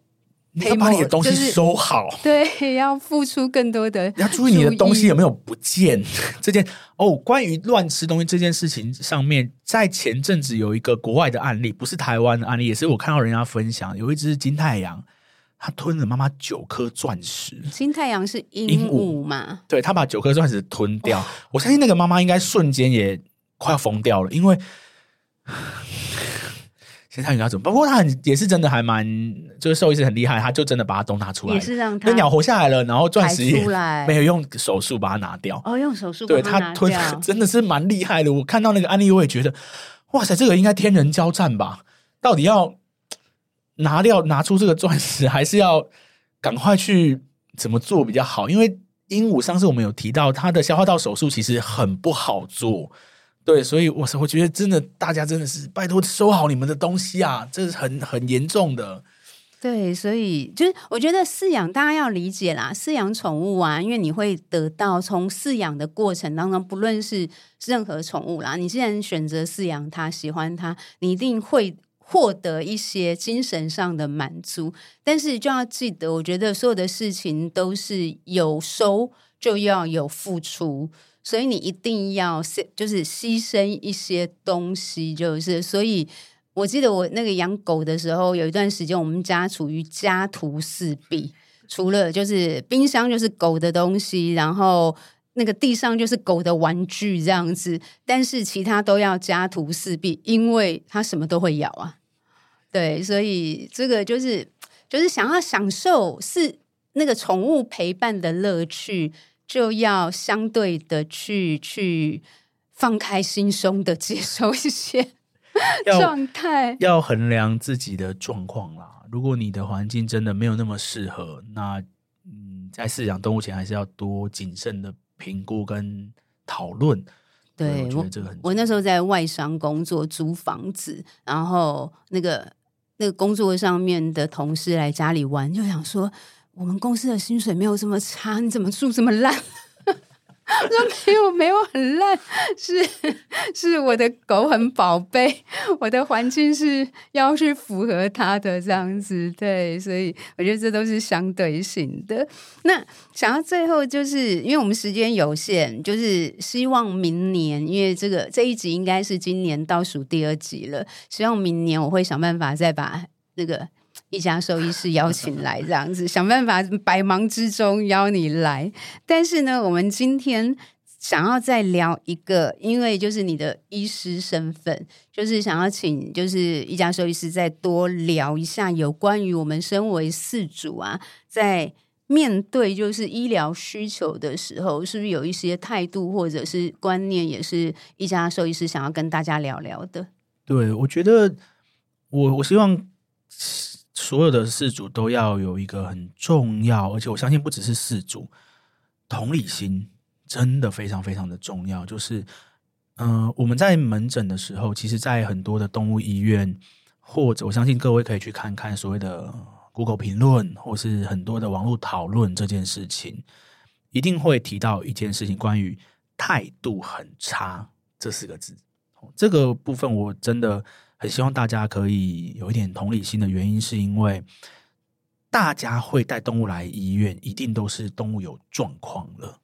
你要把你的东西收好，就是、对，要付出更多的，要注意你的东西有没有不见。这件哦，关于乱吃东西这件事情上面，在前阵子有一个国外的案例，不是台湾的案例，也是我看到人家分享，有一只金太阳，它吞了妈妈九颗钻石。金太阳是鹦鹉嘛？对，它把九颗钻石吞掉，我相信那个妈妈应该瞬间也快要疯掉了，因为。现在你要怎么？不过他很也是真的还蛮，就是兽医师很厉害，他就真的把它都拿出来，也是让那鸟活下来了，然后钻石也没有用手术把它拿掉。哦，用手术对他吞 真的是蛮厉害的。我看到那个案例，我也觉得，哇塞，这个应该天人交战吧？到底要拿掉拿出这个钻石，还是要赶快去怎么做比较好？因为鹦鹉上次我们有提到，它的消化道手术其实很不好做。对，所以我我觉得真的，大家真的是拜托收好你们的东西啊，这是很很严重的。对，所以就是我觉得饲养大家要理解啦，饲养宠物啊，因为你会得到从饲养的过程当中，不论是任何宠物啦，你既然选择饲养它，喜欢它，你一定会获得一些精神上的满足。但是就要记得，我觉得所有的事情都是有收就要有付出。所以你一定要就是牺牲一些东西，就是所以，我记得我那个养狗的时候，有一段时间我们家处于家徒四壁，除了就是冰箱就是狗的东西，然后那个地上就是狗的玩具这样子，但是其他都要家徒四壁，因为它什么都会咬啊。对，所以这个就是就是想要享受是那个宠物陪伴的乐趣。就要相对的去去放开心胸的接受一些 状态，要衡量自己的状况啦。如果你的环境真的没有那么适合，那嗯，在饲养动物前还是要多谨慎的评估跟讨论。对，我觉得这个很我，我那时候在外商工作，租房子，然后那个那个工作上面的同事来家里玩，就想说。我们公司的薪水没有这么差，你怎么住这么烂？说没有没有很烂，是是我的狗很宝贝，我的环境是要去符合它的这样子，对，所以我觉得这都是相对性的。那想要最后就是因为我们时间有限，就是希望明年，因为这个这一集应该是今年倒数第二集了，希望明年我会想办法再把那个。一家兽医师邀请来这样子，想办法百忙之中邀你来。但是呢，我们今天想要再聊一个，因为就是你的医师身份，就是想要请就是一家兽医师再多聊一下有关于我们身为饲主啊，在面对就是医疗需求的时候，是不是有一些态度或者是观念，也是一家兽医师想要跟大家聊聊的？对，我觉得我我希望。所有的事主都要有一个很重要，而且我相信不只是事主，同理心真的非常非常的重要。就是，嗯、我们在门诊的时候，其实，在很多的动物医院，或者我相信各位可以去看看所谓的 Google 评论，或是很多的网络讨论这件事情，一定会提到一件事情，关于态度很差这四个字。这个部分我真的。很希望大家可以有一点同理心的原因，是因为大家会带动物来医院，一定都是动物有状况了，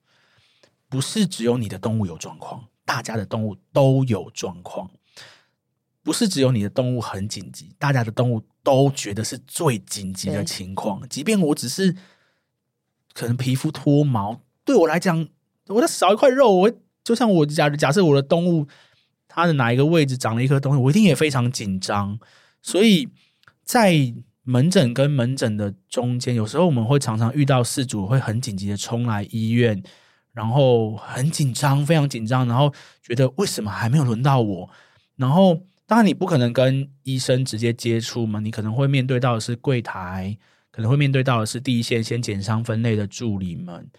不是只有你的动物有状况，大家的动物都有状况，不是只有你的动物很紧急，大家的动物都觉得是最紧急的情况。即便我只是可能皮肤脱毛，对我来讲，我的少一块肉，我就像我假假设我的动物。它的哪一个位置长了一颗东西，我一定也非常紧张。所以在门诊跟门诊的中间，有时候我们会常常遇到事主会很紧急的冲来医院，然后很紧张，非常紧张，然后觉得为什么还没有轮到我？然后当然你不可能跟医生直接接触嘛，你可能会面对到的是柜台，可能会面对到的是第一线先检伤分类的助理们。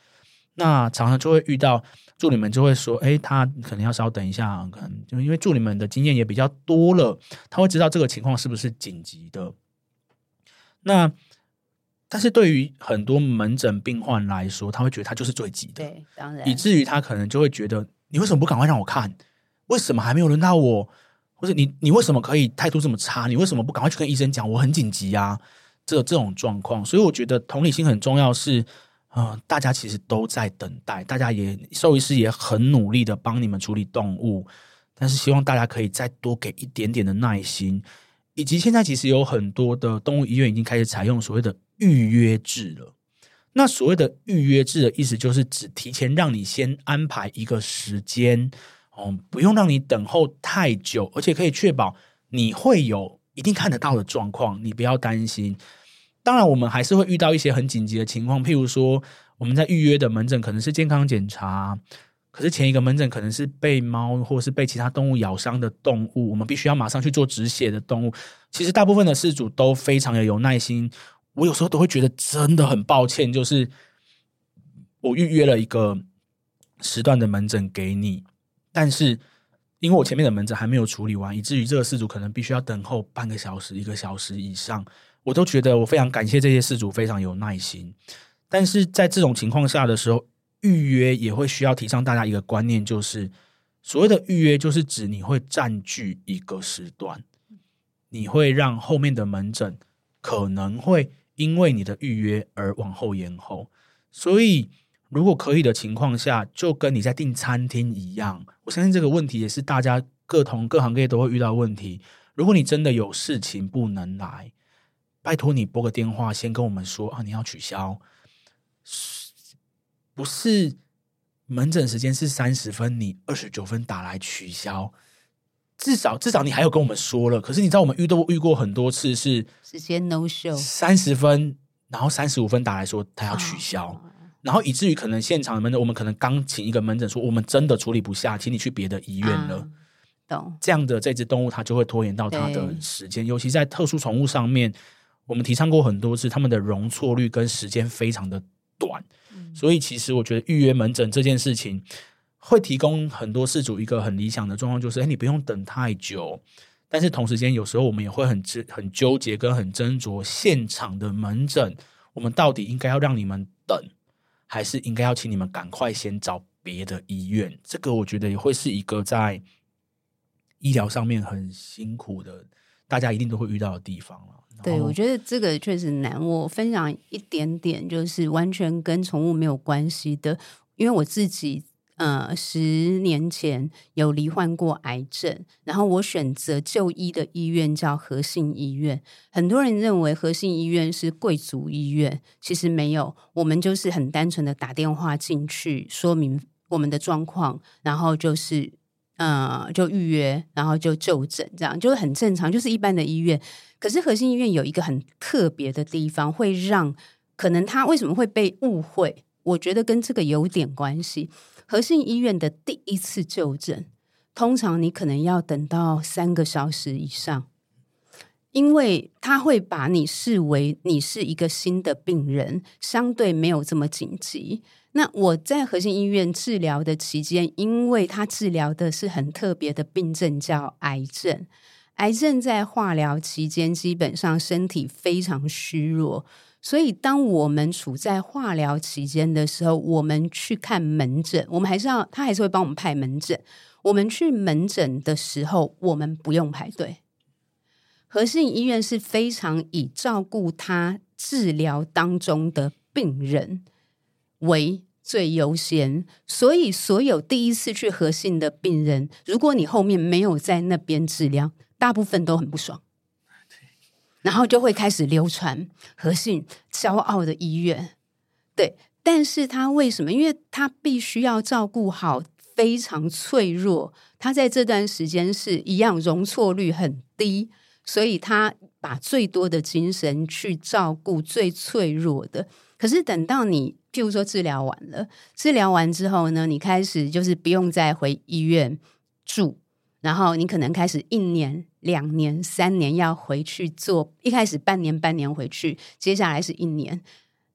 那常常就会遇到。助理们就会说：“哎，他可能要稍等一下，可能就因为助理们的经验也比较多了，他会知道这个情况是不是紧急的。那但是对于很多门诊病患来说，他会觉得他就是最急的，对，当然，以至于他可能就会觉得，你为什么不赶快让我看？为什么还没有轮到我？或者你你为什么可以态度这么差？你为什么不赶快去跟医生讲？我很紧急啊！这这种状况，所以我觉得同理心很重要是。是、呃、大家其实都在等待，大家也兽医师也很努力的帮你们处理动物，但是希望大家可以再多给一点点的耐心，以及现在其实有很多的动物医院已经开始采用所谓的预约制了。那所谓的预约制的意思，就是只提前让你先安排一个时间，哦，不用让你等候太久，而且可以确保你会有一定看得到的状况，你不要担心。当然，我们还是会遇到一些很紧急的情况，譬如说我们在预约的门诊可能是健康检查，可是前一个门诊可能是被猫或是被其他动物咬伤的动物，我们必须要马上去做止血的动物。其实大部分的事主都非常的有耐心。我有时候都会觉得真的很抱歉，就是我预约了一个时段的门诊给你，但是因为我前面的门诊还没有处理完，以至于这个事主可能必须要等候半个小时、一个小时以上。我都觉得我非常感谢这些事主非常有耐心。但是在这种情况下的时候，预约也会需要提倡大家一个观念，就是所谓的预约，就是指你会占据一个时段，你会让后面的门诊可能会。因为你的预约而往后延后，所以如果可以的情况下，就跟你在订餐厅一样。我相信这个问题也是大家各同各行各业都会遇到问题。如果你真的有事情不能来，拜托你拨个电话先跟我们说啊，你要取消，不是门诊时间是三十分，你二十九分打来取消。至少至少你还有跟我们说了，可是你知道我们遇到遇过很多次是直接 no show 三十分，然后三十五分打来说他要取消，哦、然后以至于可能现场的门诊我们可能刚请一个门诊说我们真的处理不下，请你去别的医院了。嗯、懂。这样的这只动物它就会拖延到它的时间，尤其在特殊宠物上面，我们提倡过很多次，他们的容错率跟时间非常的短，嗯、所以其实我觉得预约门诊这件事情。会提供很多事主一个很理想的状况，就是哎，你不用等太久。但是同时间，有时候我们也会很纠很纠结跟很斟酌，现场的门诊，我们到底应该要让你们等，还是应该要请你们赶快先找别的医院？这个我觉得也会是一个在医疗上面很辛苦的，大家一定都会遇到的地方了。对，我觉得这个确实难。我分享一点点，就是完全跟宠物没有关系的，因为我自己。呃，十年前有罹患过癌症，然后我选择就医的医院叫和信医院。很多人认为和信医院是贵族医院，其实没有，我们就是很单纯的打电话进去说明我们的状况，然后就是嗯就预约，然后就就诊，这样就是很正常，就是一般的医院。可是核心医院有一个很特别的地方，会让可能他为什么会被误会？我觉得跟这个有点关系。核心医院的第一次就诊，通常你可能要等到三个小时以上，因为他会把你视为你是一个新的病人，相对没有这么紧急。那我在核心医院治疗的期间，因为他治疗的是很特别的病症，叫癌症。癌症在化疗期间，基本上身体非常虚弱。所以，当我们处在化疗期间的时候，我们去看门诊，我们还是要他还是会帮我们派门诊。我们去门诊的时候，我们不用排队。和信医院是非常以照顾他治疗当中的病人为最优先，所以所有第一次去和信的病人，如果你后面没有在那边治疗，大部分都很不爽。然后就会开始流传和信骄傲的医院，对，但是他为什么？因为他必须要照顾好非常脆弱，他在这段时间是一样容错率很低，所以他把最多的精神去照顾最脆弱的。可是等到你譬如说治疗完了，治疗完之后呢，你开始就是不用再回医院住，然后你可能开始一年。两年、三年要回去做，一开始半年、半年回去，接下来是一年，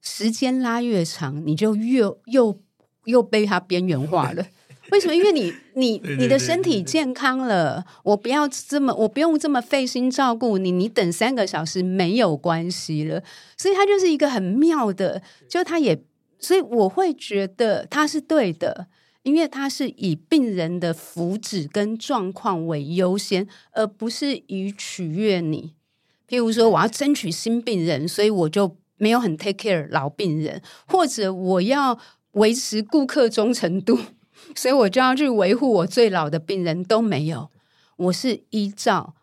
时间拉越长，你就越又又被他边缘化了。为什么？因为你 你你的身体健康了，我不要这么，我不用这么费心照顾你，你等三个小时没有关系了。所以他就是一个很妙的，就他也，所以我会觉得他是对的。因为他是以病人的福祉跟状况为优先，而不是以取悦你。譬如说，我要争取新病人，所以我就没有很 take care 老病人，或者我要维持顾客忠诚度，所以我就要去维护我最老的病人，都没有。我是依照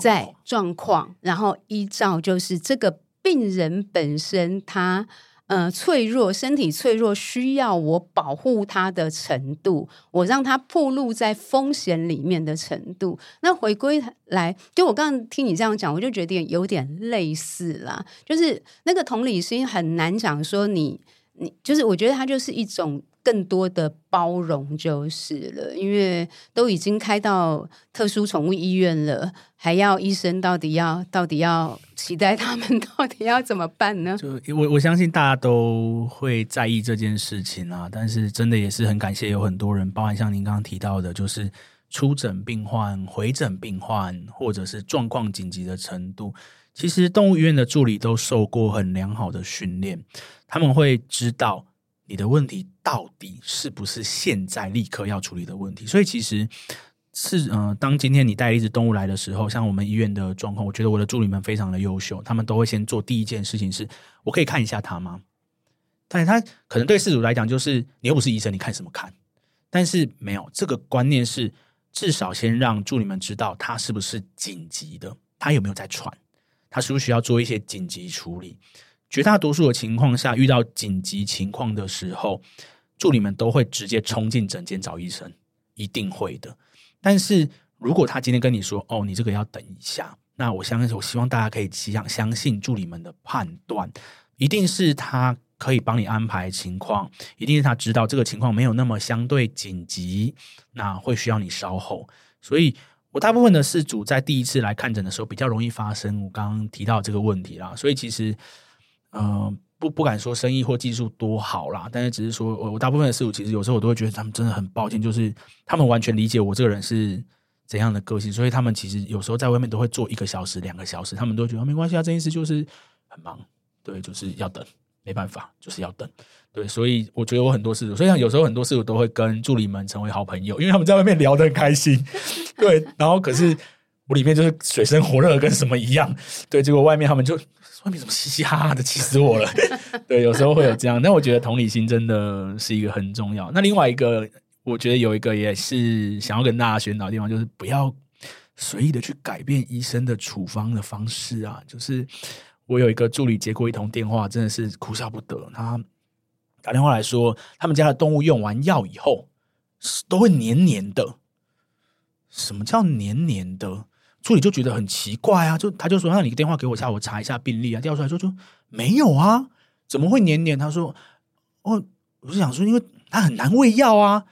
在状况，然后依照就是这个病人本身他。呃，脆弱，身体脆弱，需要我保护他的程度，我让他暴露在风险里面的程度。那回归来，就我刚刚听你这样讲，我就觉得有点类似啦，就是那个同理心很难讲说你，你就是我觉得它就是一种。更多的包容就是了，因为都已经开到特殊宠物医院了，还要医生到底要到底要期待他们到底要怎么办呢？就我我相信大家都会在意这件事情啊，但是真的也是很感谢有很多人，包含像您刚刚提到的，就是出诊病患、回诊病患，或者是状况紧急的程度，其实动物医院的助理都受过很良好的训练，他们会知道。你的问题到底是不是现在立刻要处理的问题？所以其实是，呃，当今天你带一只动物来的时候，像我们医院的状况，我觉得我的助理们非常的优秀，他们都会先做第一件事情是：我可以看一下他吗？但是他可能对事主来讲，就是你又不是医生，你看什么看？但是没有这个观念是，至少先让助理们知道他是不是紧急的，他有没有在喘，他是不是需要做一些紧急处理。绝大多数的情况下，遇到紧急情况的时候，助理们都会直接冲进诊间找医生，一定会的。但是如果他今天跟你说：“哦，你这个要等一下”，那我相信，我希望大家可以相相信助理们的判断，一定是他可以帮你安排情况，一定是他知道这个情况没有那么相对紧急，那会需要你稍后。所以我大部分的事主在第一次来看诊的时候，比较容易发生我刚刚提到这个问题啦。所以其实。嗯、呃，不不敢说生意或技术多好啦，但是只是说，我我大部分的事物其实有时候我都会觉得他们真的很抱歉，就是他们完全理解我这个人是怎样的个性，所以他们其实有时候在外面都会坐一个小时、两个小时，他们都觉得没关系啊，这件事就是很忙，对，就是要等，没办法，就是要等，对，所以我觉得我很多事，所以像有时候很多事我都会跟助理们成为好朋友，因为他们在外面聊得很开心，对，然后可是我里面就是水深火热，跟什么一样，对，结果外面他们就。外面怎么嘻嘻哈哈的，气死我了！对，有时候会有这样，但我觉得同理心真的是一个很重要。那另外一个，我觉得有一个也是想要跟大家宣导的地方，就是不要随意的去改变医生的处方的方式啊。就是我有一个助理接过一通电话，真的是哭笑不得。他打电话来说，他们家的动物用完药以后都会黏黏的。什么叫黏黏的？助理就觉得很奇怪啊，就他就说：“那你电话给我一下，我查一下病历啊。”调出来说就没有啊，怎么会黏黏？他说：“哦，我是想说，因为他很难喂药啊，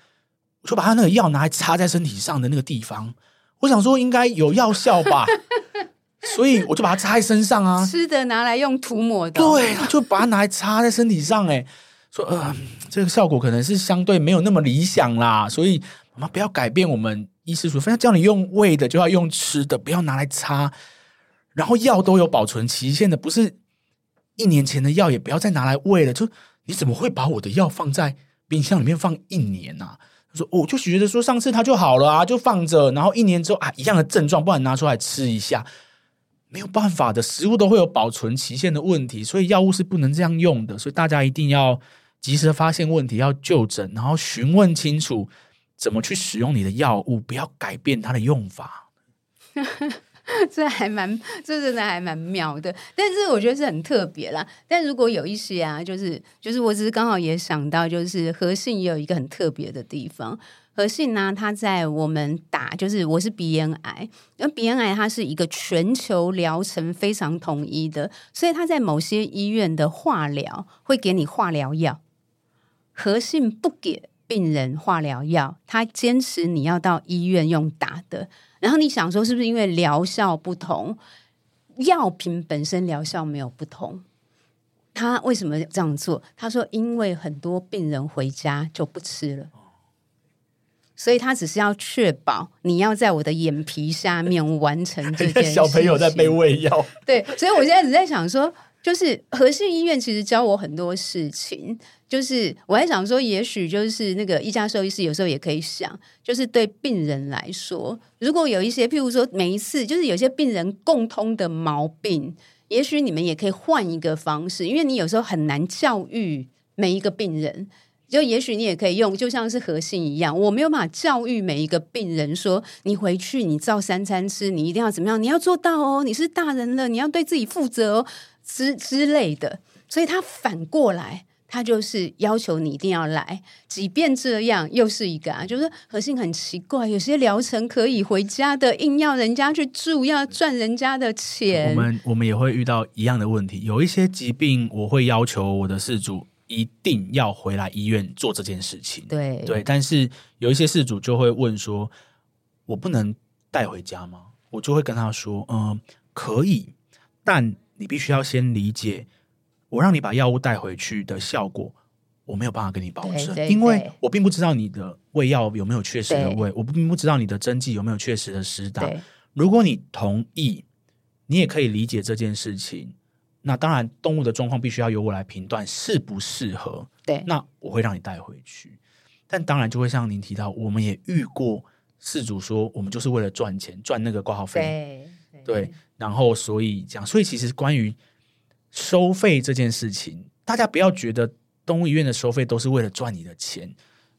我就把他那个药拿来插在身体上的那个地方，我想说应该有药效吧，所以我就把它插在身上啊。吃的拿来用涂抹的，对，就把它拿来插在身体上。哎，说呃，这个效果可能是相对没有那么理想啦，所以我们不要改变我们。”医师说：“非要叫你用喂的，就要用吃的，不要拿来擦。然后药都有保存期限的，不是一年前的药，也不要再拿来喂了。就你怎么会把我的药放在冰箱里面放一年呢、啊？”他说：“我、就觉得说上次他就好了啊，就放着，然后一年之后啊，一样的症状，不然拿出来吃一下，没有办法的，食物都会有保存期限的问题，所以药物是不能这样用的。所以大家一定要及时发现问题，要就诊，然后询问清楚。”怎么去使用你的药物？不要改变它的用法。这还蛮，这真的还蛮妙的。但是我觉得是很特别啦。但如果有一些啊，就是就是，我只是刚好也想到，就是和信也有一个很特别的地方。和信呢，它在我们打，就是我是鼻咽癌，因为鼻咽癌它是一个全球疗程非常统一的，所以它在某些医院的化疗会给你化疗药，和信不给。病人化疗药，他坚持你要到医院用打的。然后你想说，是不是因为疗效不同？药品本身疗效没有不同，他为什么这样做？他说，因为很多病人回家就不吃了，所以他只是要确保你要在我的眼皮下面完成这件事。小朋友在被喂药，对，所以我现在只在想说。就是和信医院其实教我很多事情，就是我还想说，也许就是那个一家兽医师有时候也可以想，就是对病人来说，如果有一些，譬如说每一次，就是有些病人共通的毛病，也许你们也可以换一个方式，因为你有时候很难教育每一个病人。就也许你也可以用，就像是核心一样，我没有办法教育每一个病人说，你回去你照三餐吃，你一定要怎么样，你要做到哦，你是大人了，你要对自己负责哦，之之类的。所以他反过来，他就是要求你一定要来，即便这样，又是一个啊，就是核心很奇怪，有些疗程可以回家的，硬要人家去住，要赚人家的钱。我们我们也会遇到一样的问题，有一些疾病，我会要求我的事主。一定要回来医院做这件事情。对对，但是有一些事主就会问说：“我不能带回家吗？”我就会跟他说：“嗯、呃，可以，但你必须要先理解，我让你把药物带回去的效果，我没有办法跟你保证，因为我并不知道你的胃药有没有确实的胃，我并不知道你的针剂有没有确实的施打。如果你同意，你也可以理解这件事情。”那当然，动物的状况必须要由我来评断适不适合。对，那我会让你带回去。但当然就会像您提到，我们也遇过事主说，我们就是为了赚钱，赚那个挂号费。对，然后所以这样，所以其实关于收费这件事情，大家不要觉得动物医院的收费都是为了赚你的钱。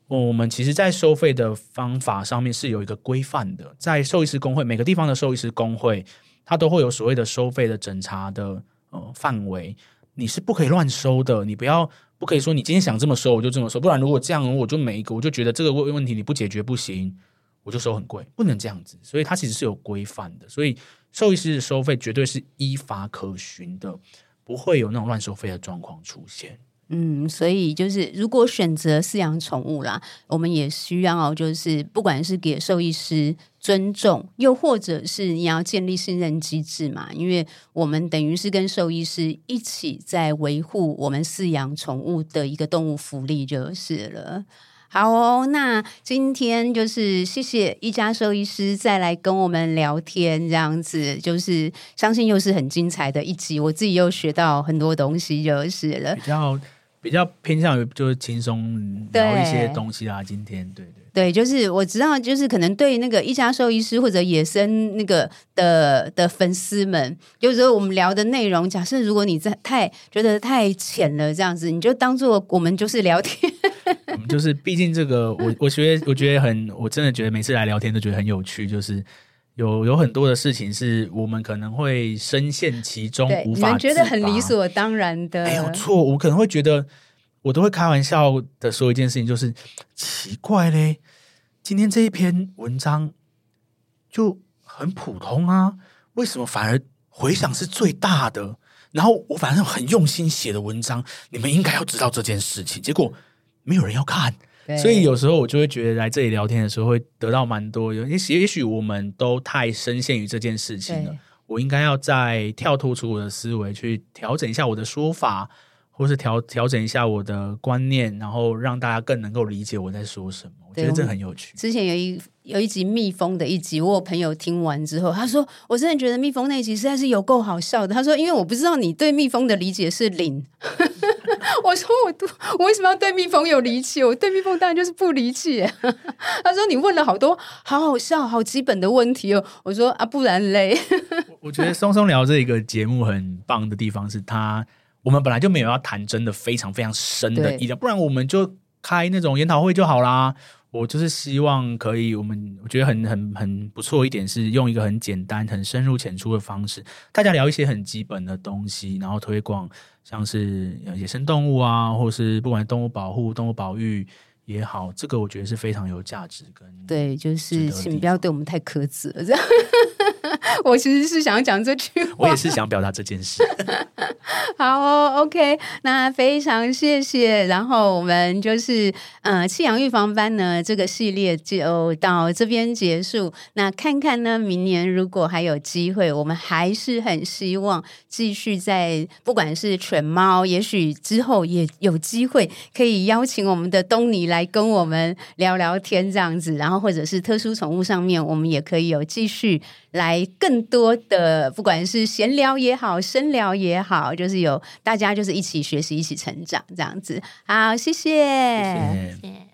我们其实，在收费的方法上面是有一个规范的，在兽医师工会，每个地方的兽医师工会，它都会有所谓的收费的审查的。呃，范围你是不可以乱收的，你不要不可以说你今天想这么收我就这么收，不然如果这样我就每一个我就觉得这个问问题你不解决不行，我就收很贵，不能这样子，所以它其实是有规范的，所以兽医师的收费绝对是依法可循的，不会有那种乱收费的状况出现。嗯，所以就是如果选择饲养宠物啦，我们也需要就是不管是给兽医师尊重，又或者是你要建立信任机制嘛，因为我们等于是跟兽医师一起在维护我们饲养宠物的一个动物福利就是了。好哦，那今天就是谢谢一家兽医师再来跟我们聊天，这样子就是相信又是很精彩的一集，我自己又学到很多东西就是了。比较。比较偏向于就是轻松聊一些东西啦。今天对对对，就是我知道，就是可能对那个一家兽医师或者野生那个的的粉丝们，有时候我们聊的内容，假设如果你在太觉得太浅了，这样子，你就当做我们就是聊天。就是，毕竟这个，我我觉得我觉得很，我真的觉得每次来聊天都觉得很有趣，就是。有有很多的事情是我们可能会深陷其中，无法。你们觉得很理所当然的，没有错。我可能会觉得，我都会开玩笑的说一件事情，就是奇怪嘞，今天这一篇文章就很普通啊，为什么反而回响是最大的？然后我反正很用心写的文章，你们应该要知道这件事情，结果没有人要看。所以有时候我就会觉得来这里聊天的时候会得到蛮多，也许也许我们都太深陷于这件事情了。我应该要再跳脱出我的思维，去调整一下我的说法，或是调调整一下我的观念，然后让大家更能够理解我在说什么。我觉得这很有趣。之前有一有一集蜜蜂的一集，我有朋友听完之后，他说：“我真的觉得蜜蜂那一集实在是有够好笑的。”他说：“因为我不知道你对蜜蜂的理解是零。” 我说我都我为什么要对蜜蜂有离弃？我对蜜蜂当然就是不离弃。他说你问了好多好好笑、好基本的问题哦。我说啊，不然嘞。我觉得松松聊这个节目很棒的地方是他，我们本来就没有要谈真的非常非常深的意料，不然我们就开那种研讨会就好啦。我就是希望可以，我们我觉得很很很不错一点是用一个很简单、很深入浅出的方式，大家聊一些很基本的东西，然后推广像是野生动物啊，或是不管动物保护、动物保育也好，这个我觉得是非常有价值跟对，就是请不要对我们太苛责这样。我其实是想要讲这句话，我也是想表达这件事。好，OK，那非常谢谢。然后我们就是呃，弃养预防班呢这个系列就到这边结束。那看看呢，明年如果还有机会，我们还是很希望继续在不管是犬猫，也许之后也有机会可以邀请我们的东尼来跟我们聊聊天这样子。然后或者是特殊宠物上面，我们也可以有继续来更多的，不管是闲聊也好，深聊也好。好，就是有大家就是一起学习、一起成长这样子。好，谢谢。谢谢。谢谢